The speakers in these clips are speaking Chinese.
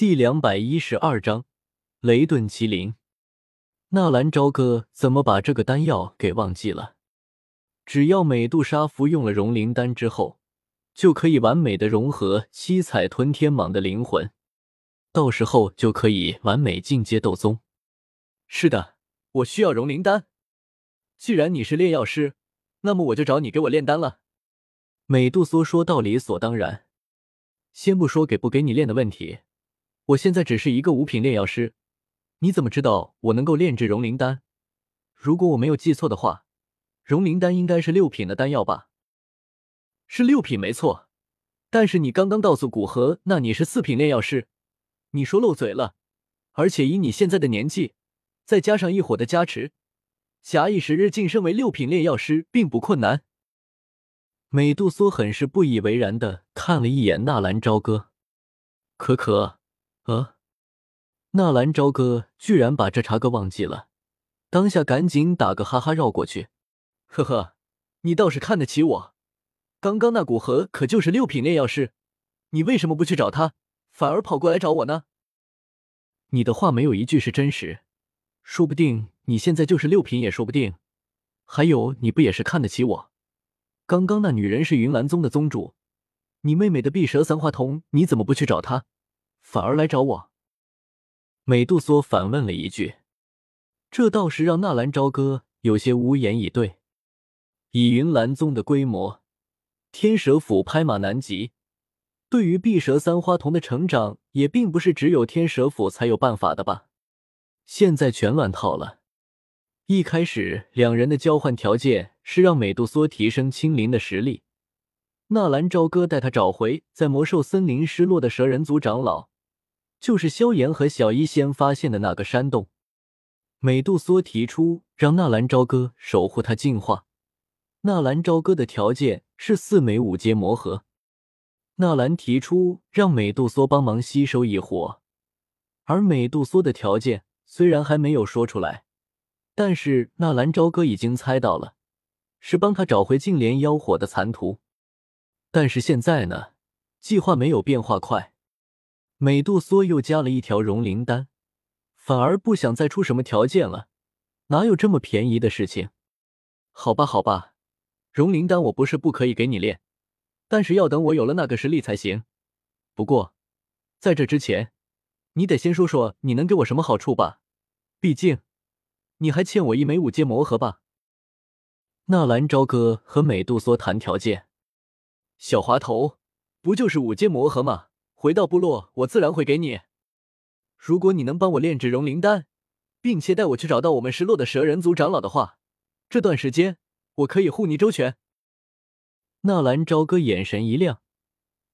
第两百一十二章雷顿麒麟。纳兰朝歌怎么把这个丹药给忘记了？只要美杜莎服用了融灵丹之后，就可以完美的融合七彩吞天蟒的灵魂，到时候就可以完美进阶斗宗。是的，我需要融灵丹。既然你是炼药师，那么我就找你给我炼丹了。美杜莎说道：“理所当然。先不说给不给你炼的问题。”我现在只是一个五品炼药师，你怎么知道我能够炼制融灵丹？如果我没有记错的话，融灵丹应该是六品的丹药吧？是六品没错，但是你刚刚告诉古河，那你是四品炼药师，你说漏嘴了。而且以你现在的年纪，再加上一火的加持，假以时日晋升为六品炼药师并不困难。美杜莎很是不以为然的看了一眼纳兰朝歌，可可。呃，纳兰朝歌居然把这茬哥忘记了，当下赶紧打个哈哈绕过去。呵呵，你倒是看得起我。刚刚那古河可就是六品炼药师，你为什么不去找他，反而跑过来找我呢？你的话没有一句是真实，说不定你现在就是六品也说不定。还有，你不也是看得起我？刚刚那女人是云岚宗的宗主，你妹妹的碧蛇三花瞳，你怎么不去找她？反而来找我，美杜莎反问了一句，这倒是让纳兰朝歌有些无言以对。以云岚宗的规模，天蛇府拍马难及，对于碧蛇三花瞳的成长，也并不是只有天蛇府才有办法的吧？现在全乱套了。一开始两人的交换条件是让美杜莎提升青灵的实力，纳兰朝歌带他找回在魔兽森林失落的蛇人族长老。就是萧炎和小医仙发现的那个山洞，美杜莎提出让纳兰朝歌守护他进化。纳兰朝歌的条件是四枚五阶魔核。纳兰提出让美杜莎帮忙吸收异火，而美杜莎的条件虽然还没有说出来，但是纳兰朝歌已经猜到了，是帮他找回净莲妖火的残图。但是现在呢，计划没有变化快。美杜莎又加了一条融灵丹，反而不想再出什么条件了，哪有这么便宜的事情？好吧，好吧，融灵丹我不是不可以给你炼，但是要等我有了那个实力才行。不过，在这之前，你得先说说你能给我什么好处吧？毕竟，你还欠我一枚五阶魔核吧？纳兰朝歌和美杜莎谈条件，小滑头，不就是五阶魔核吗？回到部落，我自然会给你。如果你能帮我炼制融灵丹，并且带我去找到我们失落的蛇人族长老的话，这段时间我可以护你周全。纳兰朝歌眼神一亮，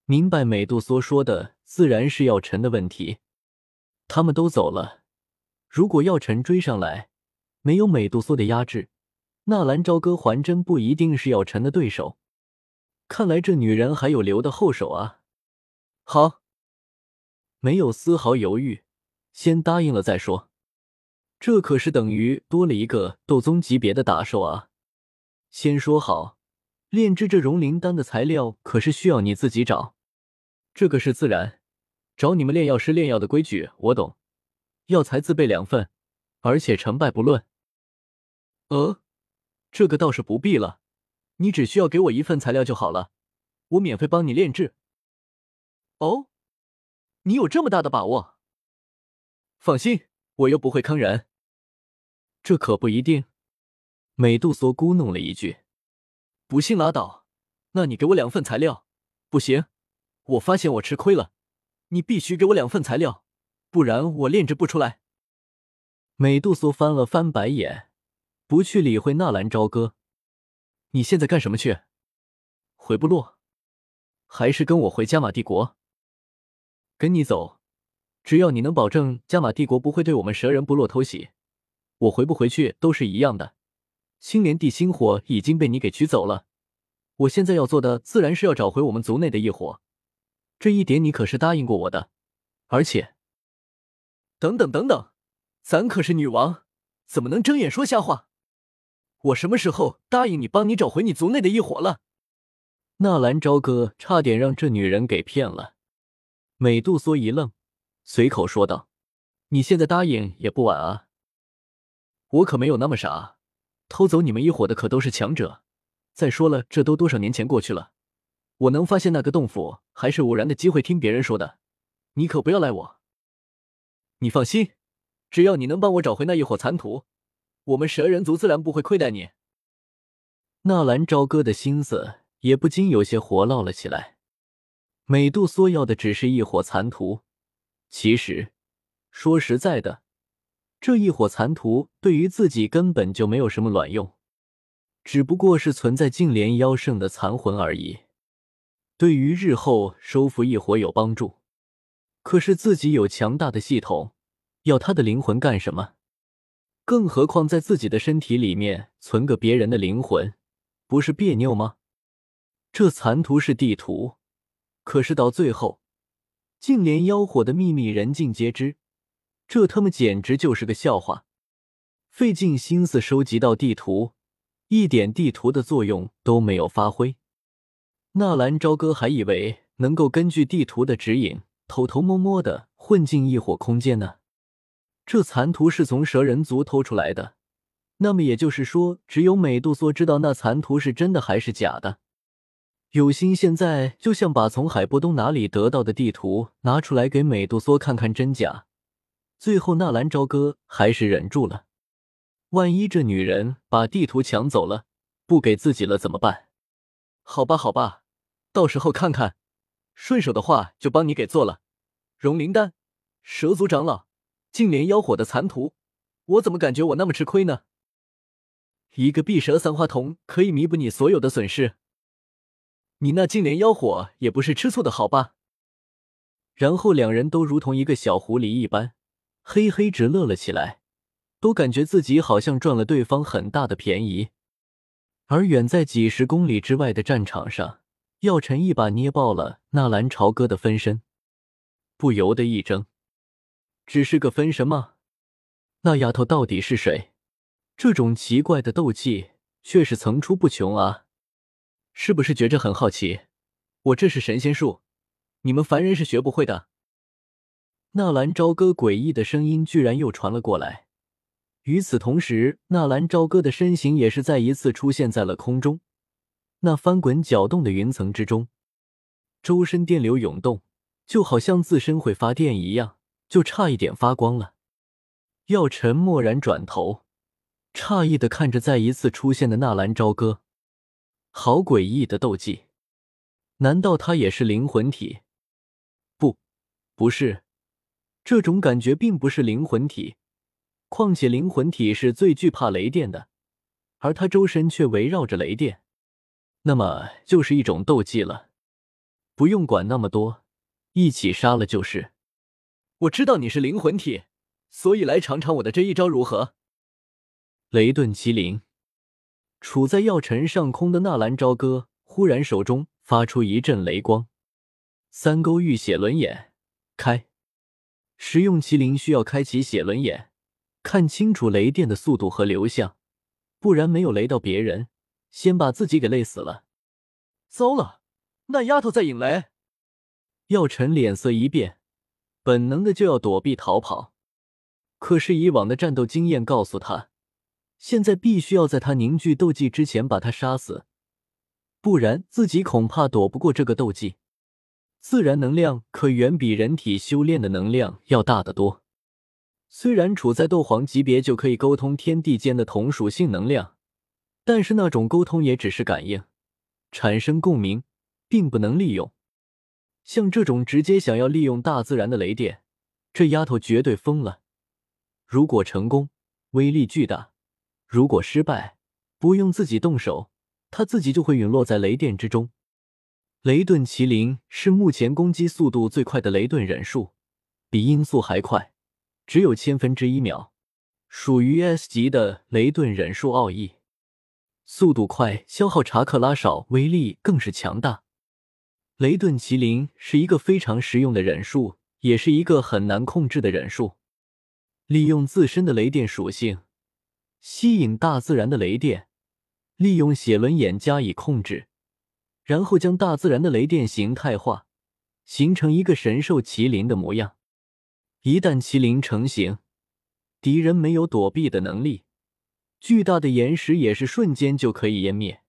明白美杜莎说的自然是药尘的问题。他们都走了，如果药尘追上来，没有美杜莎的压制，纳兰朝歌还真不一定是药尘的对手。看来这女人还有留的后手啊。好，没有丝毫犹豫，先答应了再说。这可是等于多了一个斗宗级别的打手啊！先说好，炼制这融灵丹的材料可是需要你自己找。这个是自然，找你们炼药师炼药的规矩我懂。药材自备两份，而且成败不论。呃，这个倒是不必了，你只需要给我一份材料就好了，我免费帮你炼制。哦，你有这么大的把握？放心，我又不会坑人。这可不一定。美杜莎咕哝了一句：“不信拉倒。那你给我两份材料。不行，我发现我吃亏了。你必须给我两份材料，不然我炼制不出来。”美杜莎翻了翻白眼，不去理会纳兰朝歌。你现在干什么去？回部落，还是跟我回加玛帝国？跟你走，只要你能保证加玛帝国不会对我们蛇人部落偷袭，我回不回去都是一样的。青莲地心火已经被你给取走了，我现在要做的自然是要找回我们族内的异火，这一点你可是答应过我的。而且，等等等等，咱可是女王，怎么能睁眼说瞎话？我什么时候答应你帮你找回你族内的异火了？纳兰朝歌差点让这女人给骗了。美杜莎一愣，随口说道：“你现在答应也不晚啊。我可没有那么傻，偷走你们一伙的可都是强者。再说了，这都多少年前过去了，我能发现那个洞府，还是偶然的机会听别人说的。你可不要赖我。你放心，只要你能帮我找回那一伙残图，我们蛇人族自然不会亏待你。”纳兰朝歌的心思也不禁有些活络了起来。美杜莎要的只是一伙残徒，其实说实在的，这一伙残徒对于自己根本就没有什么卵用，只不过是存在净莲妖圣的残魂而已，对于日后收服一伙有帮助。可是自己有强大的系统，要他的灵魂干什么？更何况在自己的身体里面存个别人的灵魂。不是别扭吗？这残图是地图，可是到最后，竟连妖火的秘密人尽皆知，这他妈简直就是个笑话！费尽心思收集到地图，一点地图的作用都没有发挥。纳兰朝歌还以为能够根据地图的指引，偷偷摸摸的混进异火空间呢。这残图是从蛇人族偷出来的。那么也就是说，只有美杜莎知道那残图是真的还是假的。有心现在就像把从海波东哪里得到的地图拿出来给美杜莎看看真假。最后纳兰朝歌还是忍住了，万一这女人把地图抢走了，不给自己了怎么办？好吧，好吧，到时候看看，顺手的话就帮你给做了。融灵丹、蛇族长老、净莲妖火的残图，我怎么感觉我那么吃亏呢？一个碧蛇三花瞳可以弥补你所有的损失，你那净莲妖火也不是吃醋的好吧？然后两人都如同一个小狐狸一般，嘿嘿直乐了起来，都感觉自己好像赚了对方很大的便宜。而远在几十公里之外的战场上，药尘一把捏爆了纳兰朝歌的分身，不由得一怔：只是个分身吗？那丫头到底是谁？这种奇怪的斗技却是层出不穷啊！是不是觉着很好奇？我这是神仙术，你们凡人是学不会的。纳兰朝歌诡异的声音居然又传了过来。与此同时，纳兰朝歌的身形也是再一次出现在了空中，那翻滚搅动的云层之中，周身电流涌动，就好像自身会发电一样，就差一点发光了。药尘蓦然转头。诧异的看着再一次出现的纳兰朝歌，好诡异的斗技！难道他也是灵魂体？不，不是，这种感觉并不是灵魂体。况且灵魂体是最惧怕雷电的，而他周身却围绕着雷电，那么就是一种斗技了。不用管那么多，一起杀了就是。我知道你是灵魂体，所以来尝尝我的这一招如何？雷遁麒麟，处在药尘上空的纳兰朝歌忽然手中发出一阵雷光，三勾玉血轮眼开。食用麒麟需要开启血轮眼，看清楚雷电的速度和流向，不然没有雷到别人，先把自己给累死了。糟了，那丫头在引雷！药尘脸色一变，本能的就要躲避逃跑，可是以往的战斗经验告诉他。现在必须要在他凝聚斗技之前把他杀死，不然自己恐怕躲不过这个斗技。自然能量可远比人体修炼的能量要大得多。虽然处在斗皇级别就可以沟通天地间的同属性能量，但是那种沟通也只是感应，产生共鸣，并不能利用。像这种直接想要利用大自然的雷电，这丫头绝对疯了。如果成功，威力巨大。如果失败，不用自己动手，她自己就会陨落在雷电之中。雷遁麒麟是目前攻击速度最快的雷遁忍术，比音速还快，只有千分之一秒，属于 S 级的雷遁忍术奥义。速度快，消耗查克拉少，威力更是强大。雷遁麒麟是一个非常实用的忍术，也是一个很难控制的忍术，利用自身的雷电属性。吸引大自然的雷电，利用写轮眼加以控制，然后将大自然的雷电形态化，形成一个神兽麒麟的模样。一旦麒麟成型，敌人没有躲避的能力，巨大的岩石也是瞬间就可以湮灭。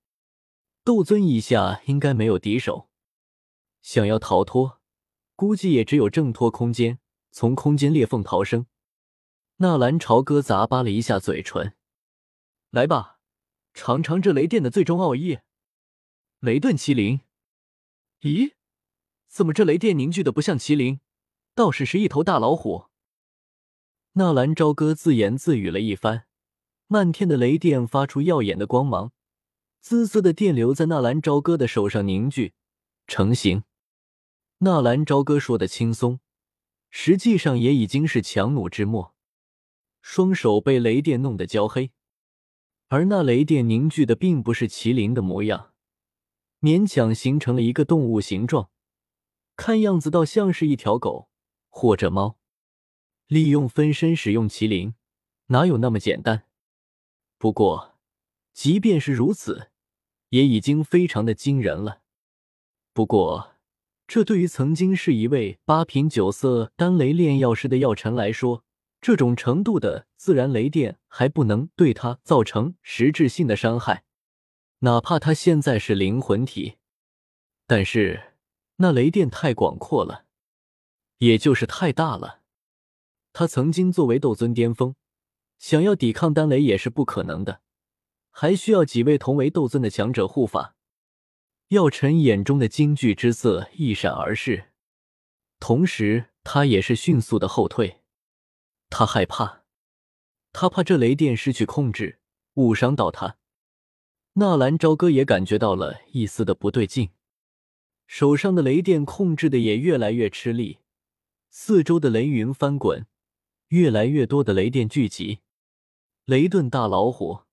斗尊以下应该没有敌手，想要逃脱，估计也只有挣脱空间，从空间裂缝逃生。纳兰朝歌咂巴了一下嘴唇，来吧，尝尝这雷电的最终奥义——雷遁麒麟。咦，怎么这雷电凝聚的不像麒麟，倒是是一头大老虎？纳兰朝歌自言自语了一番，漫天的雷电发出耀眼的光芒，滋滋的电流在纳兰朝歌的手上凝聚成型。纳兰朝歌说的轻松，实际上也已经是强弩之末。双手被雷电弄得焦黑，而那雷电凝聚的并不是麒麟的模样，勉强形成了一个动物形状，看样子倒像是一条狗或者猫。利用分身使用麒麟，哪有那么简单？不过，即便是如此，也已经非常的惊人了。不过，这对于曾经是一位八品九色丹雷炼药师的药尘来说，这种程度的自然雷电还不能对他造成实质性的伤害，哪怕他现在是灵魂体。但是那雷电太广阔了，也就是太大了。他曾经作为斗尊巅峰，想要抵抗丹雷也是不可能的，还需要几位同为斗尊的强者护法。药尘眼中的惊惧之色一闪而逝，同时他也是迅速的后退。他害怕，他怕这雷电失去控制，误伤到他。纳兰朝歌也感觉到了一丝的不对劲，手上的雷电控制的也越来越吃力，四周的雷云翻滚，越来越多的雷电聚集。雷遁大老虎。